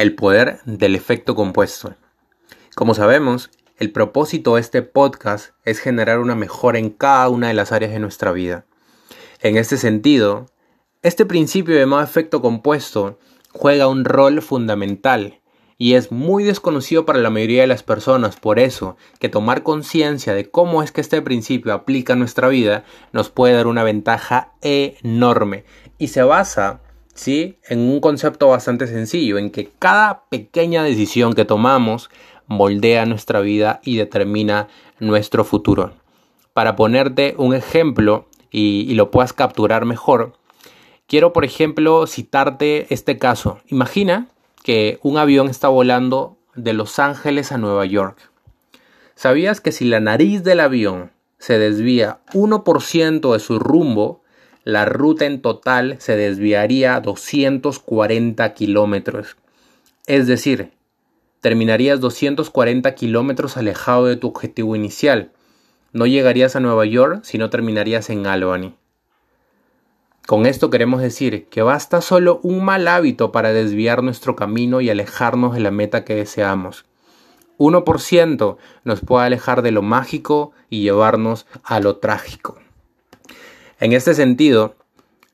el poder del efecto compuesto. Como sabemos, el propósito de este podcast es generar una mejora en cada una de las áreas de nuestra vida. En este sentido, este principio llamado efecto compuesto juega un rol fundamental y es muy desconocido para la mayoría de las personas, por eso que tomar conciencia de cómo es que este principio aplica a nuestra vida nos puede dar una ventaja enorme y se basa ¿sí? En un concepto bastante sencillo, en que cada pequeña decisión que tomamos moldea nuestra vida y determina nuestro futuro. Para ponerte un ejemplo y, y lo puedas capturar mejor, quiero por ejemplo citarte este caso. Imagina que un avión está volando de Los Ángeles a Nueva York. ¿Sabías que si la nariz del avión se desvía 1% de su rumbo, la ruta en total se desviaría 240 kilómetros. Es decir, terminarías 240 kilómetros alejado de tu objetivo inicial. No llegarías a Nueva York, sino terminarías en Albany. Con esto queremos decir que basta solo un mal hábito para desviar nuestro camino y alejarnos de la meta que deseamos. 1% nos puede alejar de lo mágico y llevarnos a lo trágico. En este sentido,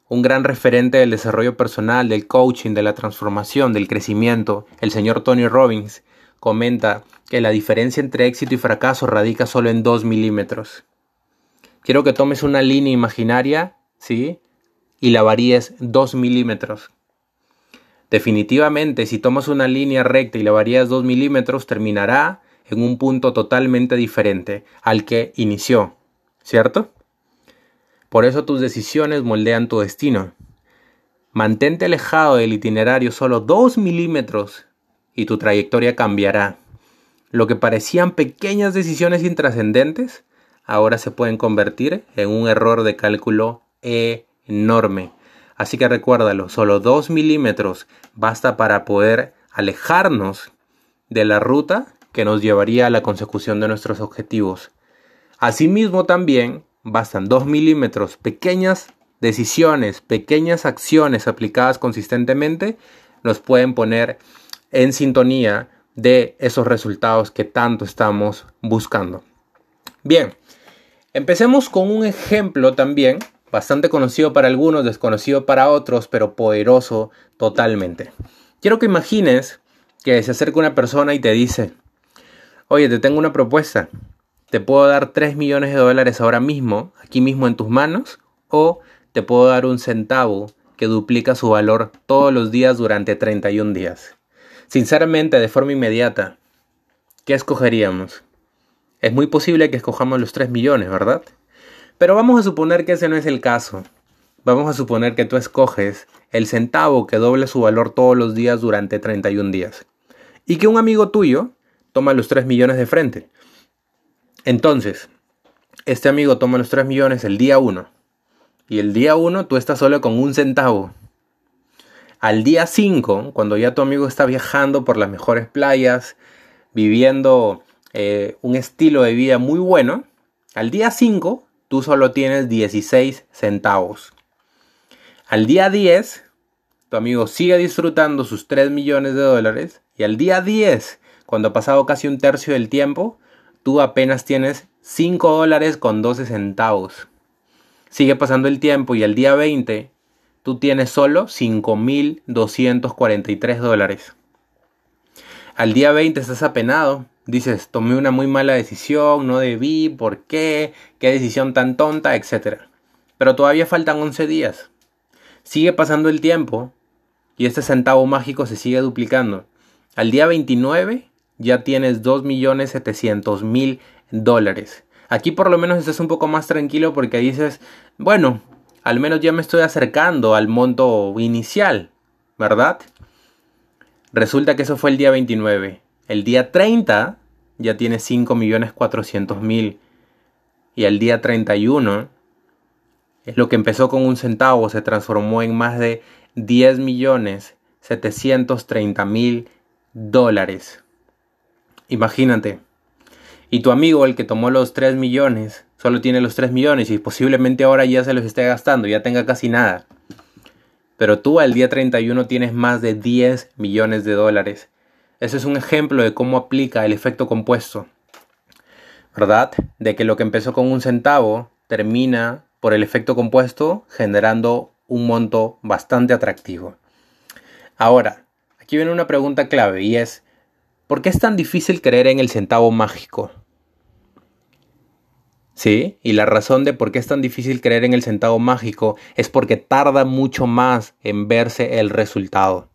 un gran referente del desarrollo personal, del coaching, de la transformación, del crecimiento, el señor Tony Robbins, comenta que la diferencia entre éxito y fracaso radica solo en 2 milímetros. Quiero que tomes una línea imaginaria, ¿sí? Y la varíes 2 milímetros. Definitivamente, si tomas una línea recta y la varías 2 milímetros, terminará en un punto totalmente diferente al que inició, ¿cierto? Por eso tus decisiones moldean tu destino. Mantente alejado del itinerario solo 2 milímetros y tu trayectoria cambiará. Lo que parecían pequeñas decisiones intrascendentes ahora se pueden convertir en un error de cálculo enorme. Así que recuérdalo, solo 2 milímetros basta para poder alejarnos de la ruta que nos llevaría a la consecución de nuestros objetivos. Asimismo también bastan 2 milímetros, pequeñas decisiones, pequeñas acciones aplicadas consistentemente nos pueden poner en sintonía de esos resultados que tanto estamos buscando. Bien, empecemos con un ejemplo también bastante conocido para algunos, desconocido para otros, pero poderoso totalmente. Quiero que imagines que se acerca una persona y te dice, oye, te tengo una propuesta, te puedo dar 3 millones de dólares ahora mismo, aquí mismo en tus manos, o te puedo dar un centavo que duplica su valor todos los días durante 31 días. Sinceramente, de forma inmediata, ¿qué escogeríamos? Es muy posible que escojamos los 3 millones, ¿verdad? Pero vamos a suponer que ese no es el caso. Vamos a suponer que tú escoges el centavo que doble su valor todos los días durante 31 días. Y que un amigo tuyo toma los 3 millones de frente. Entonces, este amigo toma los 3 millones el día 1. Y el día 1 tú estás solo con un centavo. Al día 5, cuando ya tu amigo está viajando por las mejores playas, viviendo eh, un estilo de vida muy bueno, al día 5 tú solo tienes 16 centavos. Al día 10, tu amigo sigue disfrutando sus 3 millones de dólares. Y al día 10, cuando ha pasado casi un tercio del tiempo, tú apenas tienes 5 dólares con 12 centavos. Sigue pasando el tiempo y al día 20 tú tienes solo 5.243 dólares. Al día 20 estás apenado. Dices, tomé una muy mala decisión, no debí, ¿por qué? ¿Qué decisión tan tonta? Etcétera. Pero todavía faltan 11 días. Sigue pasando el tiempo y este centavo mágico se sigue duplicando. Al día 29 ya tienes 2.700.000 dólares. Aquí por lo menos estás un poco más tranquilo porque dices, bueno, al menos ya me estoy acercando al monto inicial, ¿verdad? Resulta que eso fue el día 29. El día 30 ya tienes 5.400.000 y el día 31 es lo que empezó con un centavo, se transformó en más de 10.730.000 dólares. Imagínate. Y tu amigo, el que tomó los 3 millones, solo tiene los 3 millones y posiblemente ahora ya se los esté gastando, ya tenga casi nada. pero tú al día 31 tienes más de 10 millones de dólares. Ese es un ejemplo de cómo aplica el efecto compuesto. ¿Verdad? De que lo que empezó con un centavo termina por el efecto compuesto generando un monto bastante atractivo. Ahora, aquí viene una pregunta clave y es, ¿por qué es tan difícil creer en el centavo mágico? Sí, y la razón de por qué es tan difícil creer en el centavo mágico es porque tarda mucho más en verse el resultado.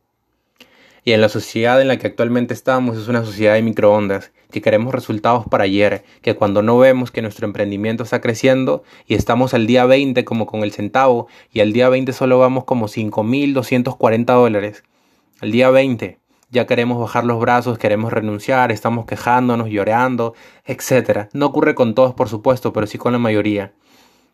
Y en la sociedad en la que actualmente estamos es una sociedad de microondas, que queremos resultados para ayer, que cuando no vemos que nuestro emprendimiento está creciendo y estamos al día 20 como con el centavo y al día 20 solo vamos como 5.240 dólares. Al día 20 ya queremos bajar los brazos, queremos renunciar, estamos quejándonos, llorando, etc. No ocurre con todos, por supuesto, pero sí con la mayoría.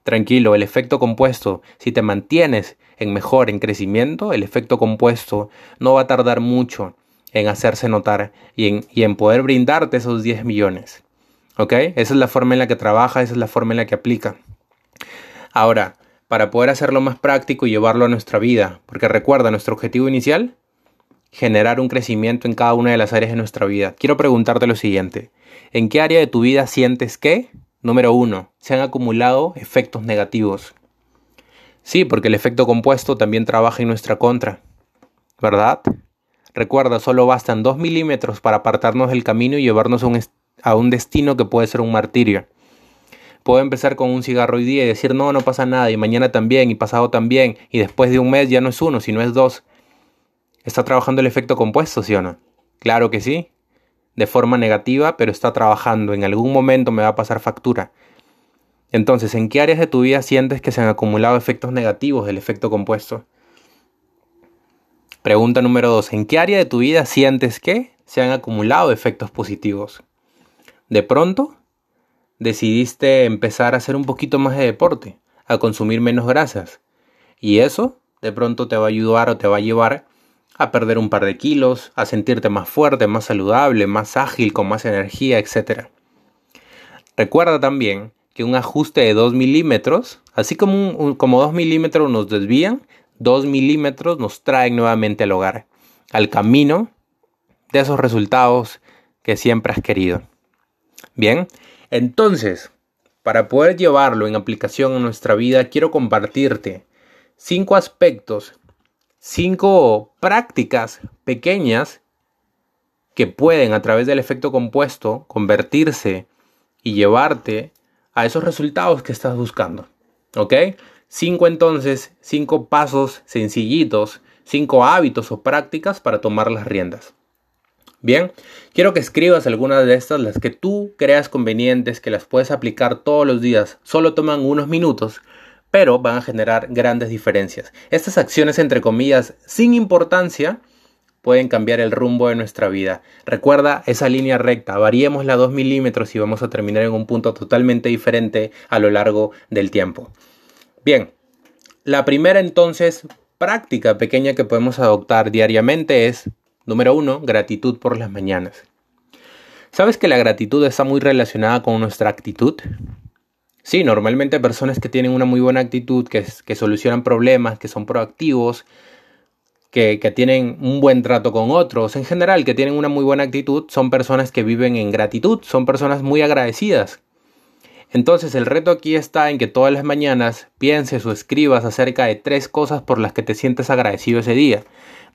Tranquilo, el efecto compuesto, si te mantienes en mejor, en crecimiento, el efecto compuesto no va a tardar mucho en hacerse notar y en, y en poder brindarte esos 10 millones. ¿Ok? Esa es la forma en la que trabaja, esa es la forma en la que aplica. Ahora, para poder hacerlo más práctico y llevarlo a nuestra vida, porque recuerda, nuestro objetivo inicial generar un crecimiento en cada una de las áreas de nuestra vida. Quiero preguntarte lo siguiente. ¿En qué área de tu vida sientes que, número uno, se han acumulado efectos negativos? Sí, porque el efecto compuesto también trabaja en nuestra contra, ¿verdad? Recuerda, solo bastan dos milímetros para apartarnos del camino y llevarnos a un, a un destino que puede ser un martirio. Puedo empezar con un cigarro hoy día y decir, no, no pasa nada, y mañana también, y pasado también, y después de un mes ya no es uno, sino es dos. ¿Está trabajando el efecto compuesto, sí o no? Claro que sí. De forma negativa, pero está trabajando. En algún momento me va a pasar factura. Entonces, ¿en qué áreas de tu vida sientes que se han acumulado efectos negativos del efecto compuesto? Pregunta número 2. ¿En qué área de tu vida sientes que se han acumulado efectos positivos? De pronto, decidiste empezar a hacer un poquito más de deporte, a consumir menos grasas. Y eso, de pronto, te va a ayudar o te va a llevar a perder un par de kilos, a sentirte más fuerte, más saludable, más ágil, con más energía, etc. Recuerda también que un ajuste de 2 milímetros, así como, como 2 milímetros nos desvían, 2 milímetros nos traen nuevamente al hogar, al camino de esos resultados que siempre has querido. Bien, entonces, para poder llevarlo en aplicación a nuestra vida, quiero compartirte cinco aspectos cinco prácticas pequeñas que pueden a través del efecto compuesto convertirse y llevarte a esos resultados que estás buscando. ¿Ok? Cinco entonces, cinco pasos sencillitos, cinco hábitos o prácticas para tomar las riendas. Bien, quiero que escribas algunas de estas, las que tú creas convenientes, que las puedes aplicar todos los días, solo toman unos minutos pero van a generar grandes diferencias. Estas acciones, entre comillas, sin importancia, pueden cambiar el rumbo de nuestra vida. Recuerda esa línea recta, variemos la 2 milímetros y vamos a terminar en un punto totalmente diferente a lo largo del tiempo. Bien, la primera entonces práctica pequeña que podemos adoptar diariamente es, número uno, gratitud por las mañanas. ¿Sabes que la gratitud está muy relacionada con nuestra actitud? Sí, normalmente personas que tienen una muy buena actitud, que, solucionan problemas, que son proactivos, que, tienen un buen trato con otros, en general, que tienen una muy buena actitud, son personas que viven en gratitud, son personas muy agradecidas. Entonces el reto aquí está en que todas las mañanas pienses o escribas acerca de tres cosas por las que te sientes agradecido ese día.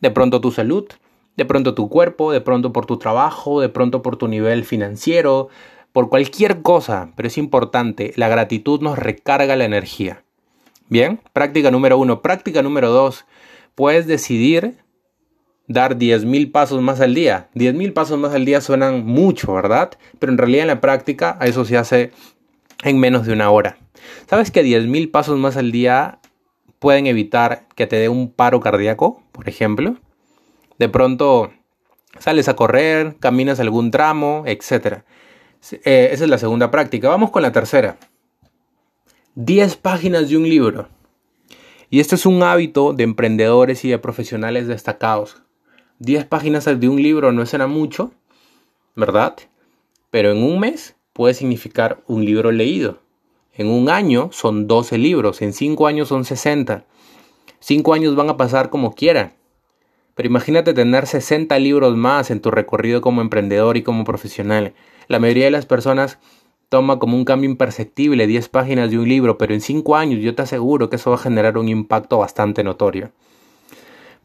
De pronto tu salud, de pronto tu cuerpo, de pronto por tu trabajo, de pronto por tu nivel financiero, por cualquier cosa, pero es importante, la gratitud nos recarga la energía. Bien, práctica número uno. Práctica número dos, puedes decidir dar 10.000 pasos más al día. 10.000 pasos más al día suenan mucho, ¿verdad? Pero en realidad en la práctica eso se hace en menos de una hora. ¿Sabes que 10.000 pasos más al día pueden evitar que te dé un paro cardíaco, por ejemplo? De pronto sales a correr, caminas algún tramo, etcétera. Eh, esa es la segunda práctica. Vamos con la tercera. 10 páginas de un libro. Y este es un hábito de emprendedores y de profesionales destacados. 10 páginas de un libro no suena mucho, ¿verdad? Pero en un mes puede significar un libro leído. En un año son 12 libros, en 5 años son 60. Cinco años van a pasar como quieran. Pero imagínate tener 60 libros más en tu recorrido como emprendedor y como profesional. La mayoría de las personas toma como un cambio imperceptible 10 páginas de un libro, pero en 5 años yo te aseguro que eso va a generar un impacto bastante notorio.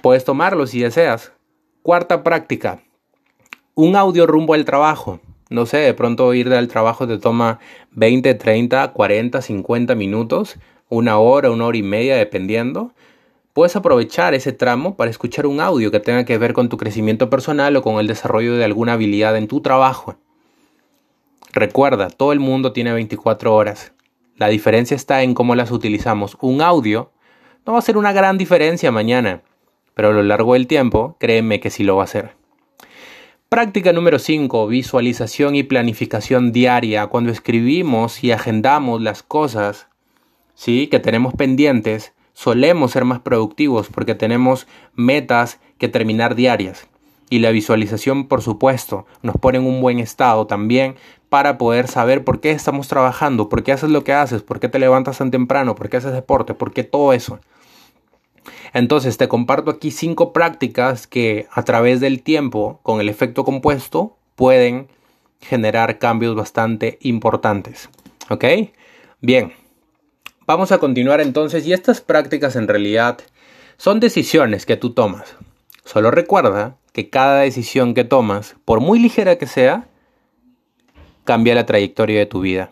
Puedes tomarlo si deseas. Cuarta práctica. Un audio rumbo al trabajo. No sé, de pronto ir al trabajo te toma 20, 30, 40, 50 minutos, una hora, una hora y media, dependiendo. Puedes aprovechar ese tramo para escuchar un audio que tenga que ver con tu crecimiento personal o con el desarrollo de alguna habilidad en tu trabajo. Recuerda, todo el mundo tiene 24 horas. La diferencia está en cómo las utilizamos. Un audio no va a ser una gran diferencia mañana, pero a lo largo del tiempo, créeme que sí lo va a hacer. Práctica número 5, visualización y planificación diaria. Cuando escribimos y agendamos las cosas, ¿sí? que tenemos pendientes, solemos ser más productivos porque tenemos metas que terminar diarias. Y la visualización, por supuesto, nos pone en un buen estado también para poder saber por qué estamos trabajando, por qué haces lo que haces, por qué te levantas tan temprano, por qué haces deporte, por qué todo eso. Entonces te comparto aquí cinco prácticas que a través del tiempo, con el efecto compuesto, pueden generar cambios bastante importantes. ¿Ok? Bien. Vamos a continuar entonces y estas prácticas en realidad son decisiones que tú tomas. Solo recuerda que cada decisión que tomas, por muy ligera que sea, cambia la trayectoria de tu vida.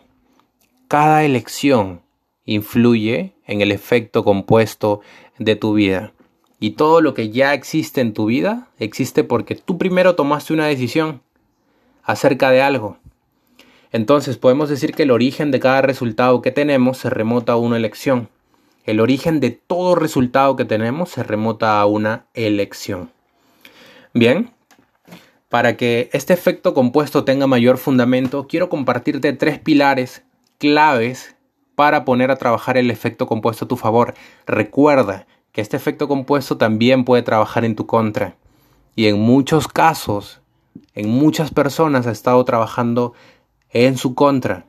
Cada elección influye en el efecto compuesto de tu vida. Y todo lo que ya existe en tu vida existe porque tú primero tomaste una decisión acerca de algo. Entonces podemos decir que el origen de cada resultado que tenemos se remota a una elección. El origen de todo resultado que tenemos se remota a una elección. Bien, para que este efecto compuesto tenga mayor fundamento, quiero compartirte tres pilares claves para poner a trabajar el efecto compuesto a tu favor. Recuerda que este efecto compuesto también puede trabajar en tu contra. Y en muchos casos, en muchas personas ha estado trabajando en su contra.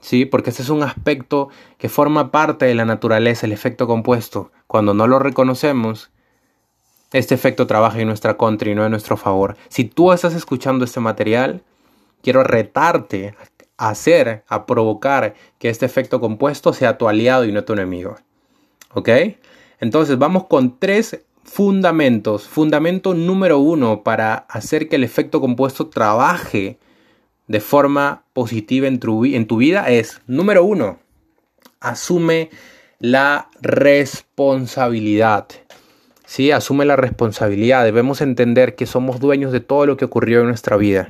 ¿Sí? Porque este es un aspecto que forma parte de la naturaleza, el efecto compuesto. Cuando no lo reconocemos, este efecto trabaja en nuestra contra y no en nuestro favor. Si tú estás escuchando este material, quiero retarte a hacer, a provocar que este efecto compuesto sea tu aliado y no tu enemigo. ¿Ok? Entonces vamos con tres fundamentos. Fundamento número uno para hacer que el efecto compuesto trabaje de forma positiva en tu, en tu vida es, número uno, asume la responsabilidad. Sí, asume la responsabilidad. Debemos entender que somos dueños de todo lo que ocurrió en nuestra vida.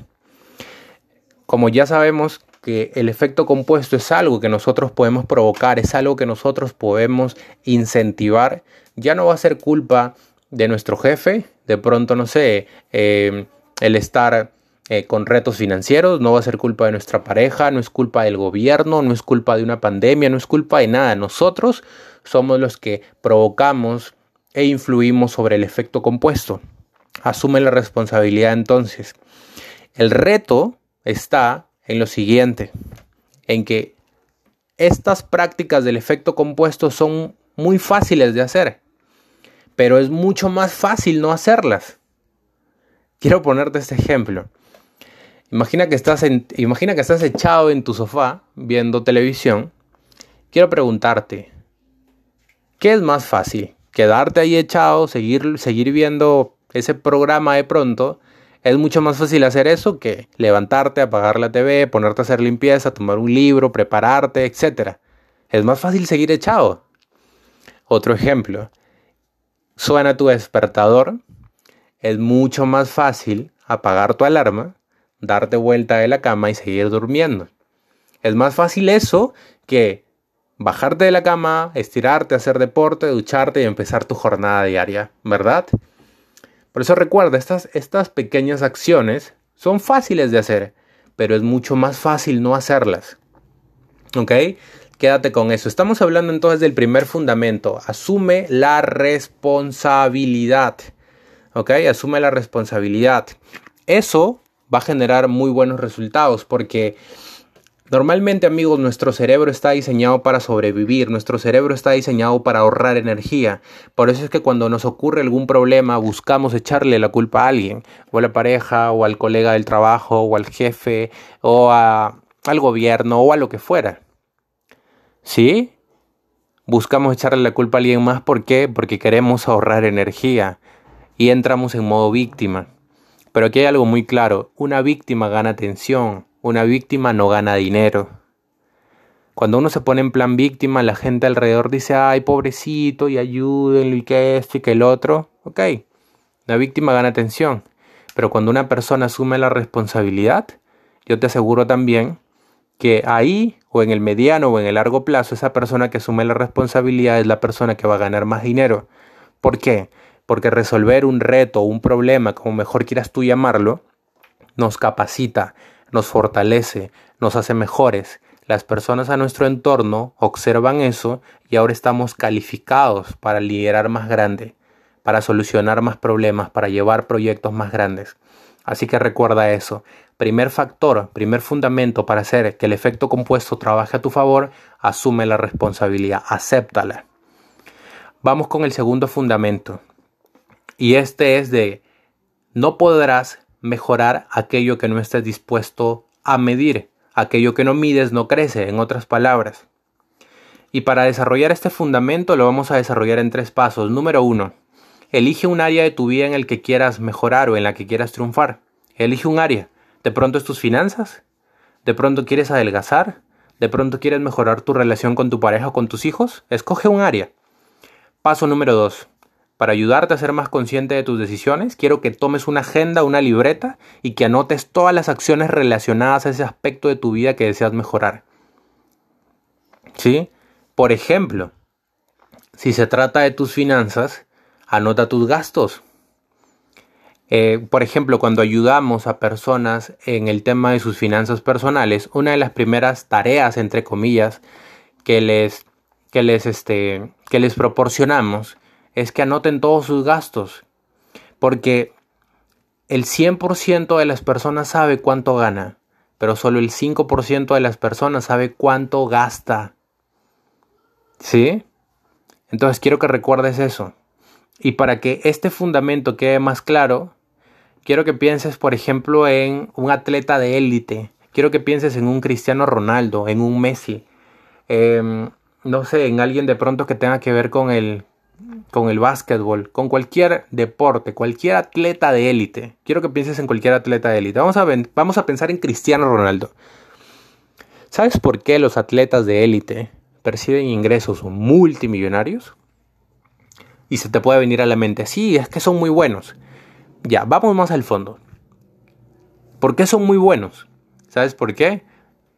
Como ya sabemos que el efecto compuesto es algo que nosotros podemos provocar, es algo que nosotros podemos incentivar, ya no va a ser culpa de nuestro jefe, de pronto, no sé, eh, el estar eh, con retos financieros, no va a ser culpa de nuestra pareja, no es culpa del gobierno, no es culpa de una pandemia, no es culpa de nada. Nosotros somos los que provocamos e influimos sobre el efecto compuesto. Asume la responsabilidad entonces. El reto está en lo siguiente, en que estas prácticas del efecto compuesto son muy fáciles de hacer, pero es mucho más fácil no hacerlas. Quiero ponerte este ejemplo. Imagina que, estás imagina que estás echado en tu sofá viendo televisión. Quiero preguntarte, ¿qué es más fácil? ¿Quedarte ahí echado, seguir, seguir viendo ese programa de pronto? Es mucho más fácil hacer eso que levantarte, apagar la TV, ponerte a hacer limpieza, tomar un libro, prepararte, etc. Es más fácil seguir echado. Otro ejemplo. Suena tu despertador. Es mucho más fácil apagar tu alarma darte vuelta de la cama y seguir durmiendo. Es más fácil eso que bajarte de la cama, estirarte, hacer deporte, ducharte y empezar tu jornada diaria, ¿verdad? Por eso recuerda, estas, estas pequeñas acciones son fáciles de hacer, pero es mucho más fácil no hacerlas. ¿Ok? Quédate con eso. Estamos hablando entonces del primer fundamento. Asume la responsabilidad. ¿Ok? Asume la responsabilidad. Eso va a generar muy buenos resultados porque Normalmente amigos, nuestro cerebro está diseñado para sobrevivir, nuestro cerebro está diseñado para ahorrar energía. Por eso es que cuando nos ocurre algún problema buscamos echarle la culpa a alguien, o a la pareja, o al colega del trabajo, o al jefe, o al gobierno, o a lo que fuera. ¿Sí? Buscamos echarle la culpa a alguien más, ¿por qué? Porque queremos ahorrar energía y entramos en modo víctima. Pero aquí hay algo muy claro, una víctima gana atención, una víctima no gana dinero. Cuando uno se pone en plan víctima, la gente alrededor dice, ay, pobrecito, y ayúdenlo, y que esto y que el otro. Ok, la víctima gana atención. Pero cuando una persona asume la responsabilidad, yo te aseguro también que ahí o en el mediano o en el largo plazo esa persona que asume la responsabilidad es la persona que va a ganar más dinero. ¿Por qué? Porque resolver un reto o un problema, como mejor quieras tú llamarlo, nos capacita, nos fortalece, nos hace mejores. Las personas a nuestro entorno observan eso y ahora estamos calificados para liderar más grande, para solucionar más problemas, para llevar proyectos más grandes. Así que recuerda eso. Primer factor, primer fundamento para hacer que el efecto compuesto trabaje a tu favor, asume la responsabilidad, acéptala. Vamos con el segundo fundamento. Y este es de no podrás mejorar aquello que no estés dispuesto a medir. Aquello que no mides no crece, en otras palabras. Y para desarrollar este fundamento lo vamos a desarrollar en tres pasos. Número uno, Elige un área de tu vida en el que quieras mejorar o en la que quieras triunfar. Elige un área. De pronto es tus finanzas. De pronto quieres adelgazar. De pronto quieres mejorar tu relación con tu pareja o con tus hijos. Escoge un área. Paso número 2. Para ayudarte a ser más consciente de tus decisiones, quiero que tomes una agenda, una libreta y que anotes todas las acciones relacionadas a ese aspecto de tu vida que deseas mejorar. ¿Sí? Por ejemplo, si se trata de tus finanzas, Anota tus gastos. Eh, por ejemplo, cuando ayudamos a personas en el tema de sus finanzas personales, una de las primeras tareas, entre comillas, que les, que les, este, que les proporcionamos es que anoten todos sus gastos. Porque el 100% de las personas sabe cuánto gana, pero solo el 5% de las personas sabe cuánto gasta. ¿Sí? Entonces quiero que recuerdes eso. Y para que este fundamento quede más claro, quiero que pienses, por ejemplo, en un atleta de élite. Quiero que pienses en un Cristiano Ronaldo, en un Messi. Em, no sé, en alguien de pronto que tenga que ver con el, con el básquetbol, con cualquier deporte, cualquier atleta de élite. Quiero que pienses en cualquier atleta de élite. Vamos a, vamos a pensar en Cristiano Ronaldo. ¿Sabes por qué los atletas de élite perciben ingresos multimillonarios? y se te puede venir a la mente, sí, es que son muy buenos. Ya, vamos más al fondo. ¿Por qué son muy buenos? ¿Sabes por qué?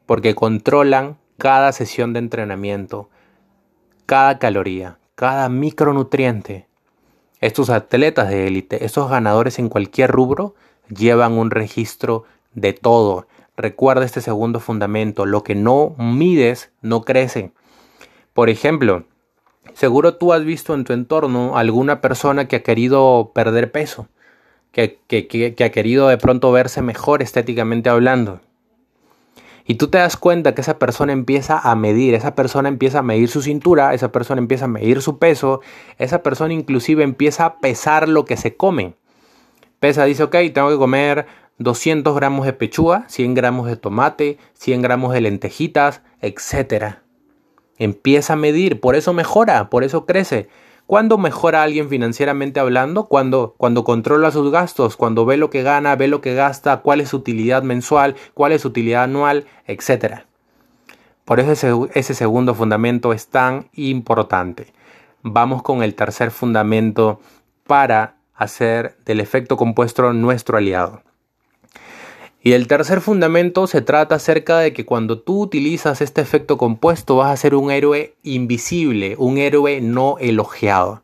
Porque controlan cada sesión de entrenamiento, cada caloría, cada micronutriente. Estos atletas de élite, estos ganadores en cualquier rubro, llevan un registro de todo. Recuerda este segundo fundamento, lo que no mides no crece. Por ejemplo, Seguro tú has visto en tu entorno alguna persona que ha querido perder peso, que, ha querido de pronto verse mejor estéticamente hablando. Y tú te das cuenta que esa persona empieza a medir, esa persona empieza a medir su cintura, esa persona empieza a medir su peso, esa persona inclusive empieza a pesar lo que se come. Pesa, dice, ok, tengo que comer 200 gramos de pechuga, 100 gramos de tomate, 100 gramos de lentejitas, etcétera. Empieza a medir, por eso mejora, por eso crece. ¿Cuándo mejora alguien financieramente hablando? Cuando, cuando controla sus gastos, cuando ve lo que gana, ve lo que gasta, cuál es su utilidad mensual, cuál es su utilidad anual, etc. Por eso ese, ese segundo fundamento es tan importante. Vamos con el tercer fundamento para hacer del efecto compuesto nuestro aliado. Y el tercer fundamento se trata acerca de que cuando tú utilizas este efecto compuesto vas a ser un héroe invisible, un héroe no elogiado.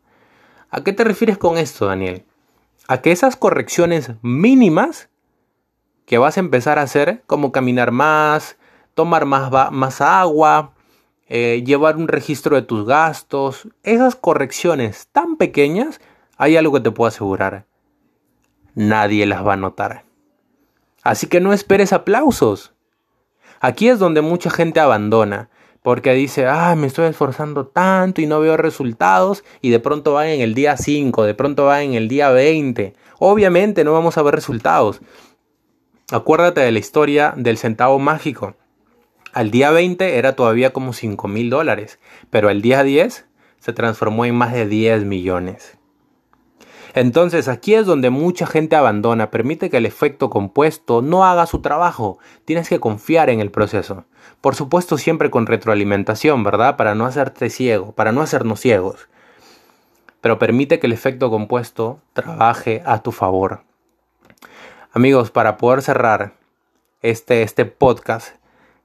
¿A qué te refieres con esto, Daniel? A que esas correcciones mínimas que vas a empezar a hacer, como caminar más, tomar más, agua, eh, llevar un registro de tus gastos, esas correcciones tan pequeñas, hay algo que te puedo asegurar. Nadie las va a notar. Así que no esperes aplausos. Aquí es donde mucha gente abandona, porque dice, ah, me estoy esforzando tanto y no veo resultados, y de pronto van en el día 5, de pronto van en el día 20. Obviamente no vamos a ver resultados. Acuérdate de la historia del centavo mágico. Al día 20 era todavía como 5 mil dólares, pero al día 10 se transformó en más de 10 millones. Entonces aquí es donde mucha gente abandona, permite que el efecto compuesto no haga su trabajo, tienes que confiar en el proceso. Por supuesto siempre con retroalimentación, ¿verdad? Para no hacerte ciego, para no hacernos ciegos. Pero permite que el efecto compuesto trabaje a tu favor. Amigos, para poder cerrar este, este podcast,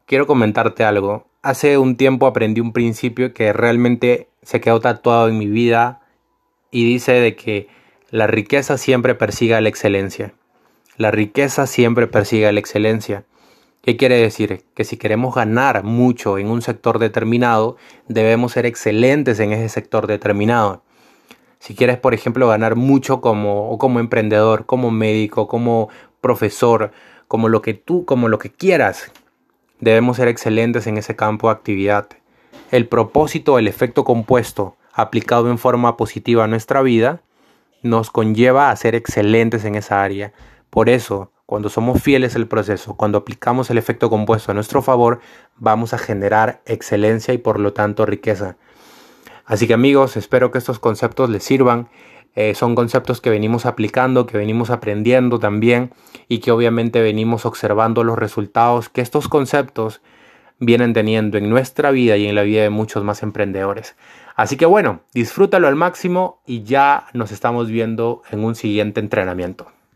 quiero comentarte algo. Hace un tiempo aprendí un principio que realmente se quedó tatuado en mi vida y dice de que la riqueza siempre persigue la excelencia. La riqueza siempre persigue la excelencia. ¿Qué quiere decir? Que si queremos ganar mucho en un sector determinado, debemos ser excelentes en ese sector determinado. Si quieres, por ejemplo, ganar mucho como, como emprendedor, como médico, como profesor, como lo que tú, como lo que quieras, debemos ser excelentes en ese campo de actividad. El propósito, el efecto compuesto aplicado en forma positiva a nuestra vida nos conlleva a ser excelentes en esa área. Por eso, cuando somos fieles al proceso, cuando aplicamos el efecto compuesto a nuestro favor, vamos a generar excelencia y por lo tanto riqueza. Así que amigos, espero que estos conceptos les sirvan. Eh, son conceptos que venimos aplicando, que venimos aprendiendo también y que obviamente venimos observando los resultados que estos conceptos vienen teniendo en nuestra vida y en la vida de muchos más emprendedores. Así que bueno, disfrútalo al máximo y ya nos estamos viendo en un siguiente entrenamiento.